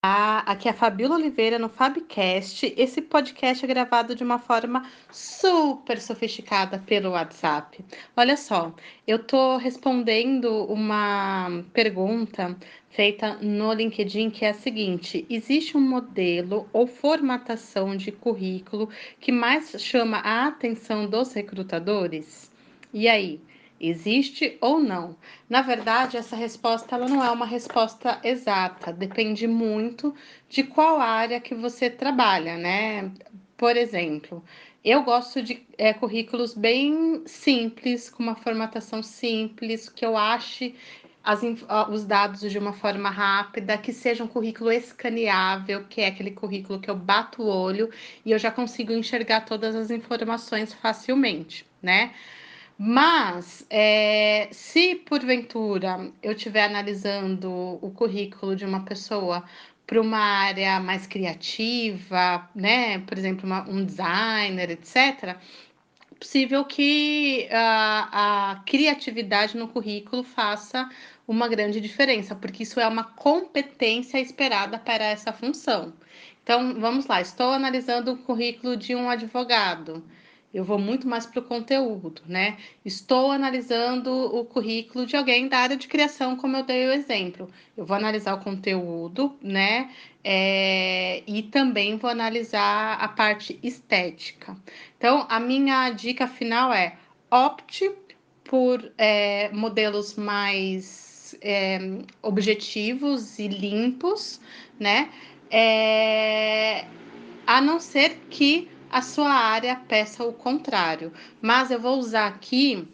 Ah, aqui é a Fabiola Oliveira no Fabcast. Esse podcast é gravado de uma forma super sofisticada pelo WhatsApp. Olha só, eu estou respondendo uma pergunta feita no LinkedIn que é a seguinte: existe um modelo ou formatação de currículo que mais chama a atenção dos recrutadores? E aí? Existe ou não? Na verdade, essa resposta ela não é uma resposta exata, depende muito de qual área que você trabalha, né? Por exemplo, eu gosto de é, currículos bem simples, com uma formatação simples, que eu ache as, os dados de uma forma rápida, que seja um currículo escaneável, que é aquele currículo que eu bato o olho e eu já consigo enxergar todas as informações facilmente, né? Mas, é, se porventura eu estiver analisando o currículo de uma pessoa para uma área mais criativa, né, por exemplo, uma, um designer, etc., possível que a, a criatividade no currículo faça uma grande diferença, porque isso é uma competência esperada para essa função. Então, vamos lá, estou analisando o currículo de um advogado eu vou muito mais para o conteúdo, né? Estou analisando o currículo de alguém da área de criação, como eu dei o exemplo. Eu vou analisar o conteúdo, né? É, e também vou analisar a parte estética. Então, a minha dica final é opte por é, modelos mais é, objetivos e limpos, né? É, a não ser que a sua área peça o contrário. Mas eu vou usar aqui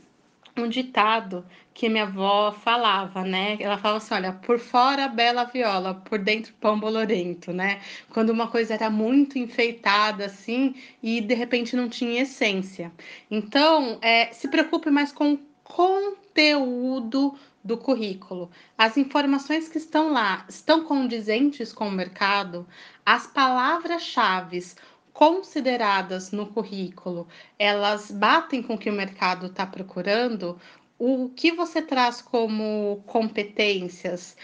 um ditado que minha avó falava, né? Ela falava assim: olha, por fora bela viola, por dentro pão bolorento, né? Quando uma coisa era muito enfeitada assim e de repente não tinha essência. Então, é, se preocupe mais com o conteúdo do currículo. As informações que estão lá estão condizentes com o mercado, as palavras-chave consideradas no currículo, elas batem com o que o mercado está procurando, o que você traz como competências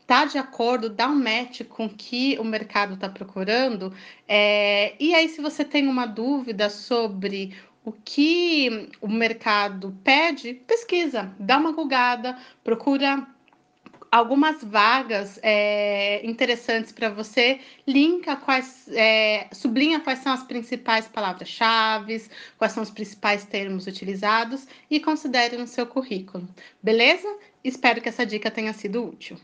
está de acordo, dá um match com o que o mercado está procurando. É, e aí, se você tem uma dúvida sobre o que o mercado pede, pesquisa, dá uma gulgada, procura algumas vagas é, interessantes para você, linka quais, é, sublinha quais são as principais palavras-chave, quais são os principais termos utilizados e considere no seu currículo. Beleza? Espero que essa dica tenha sido útil.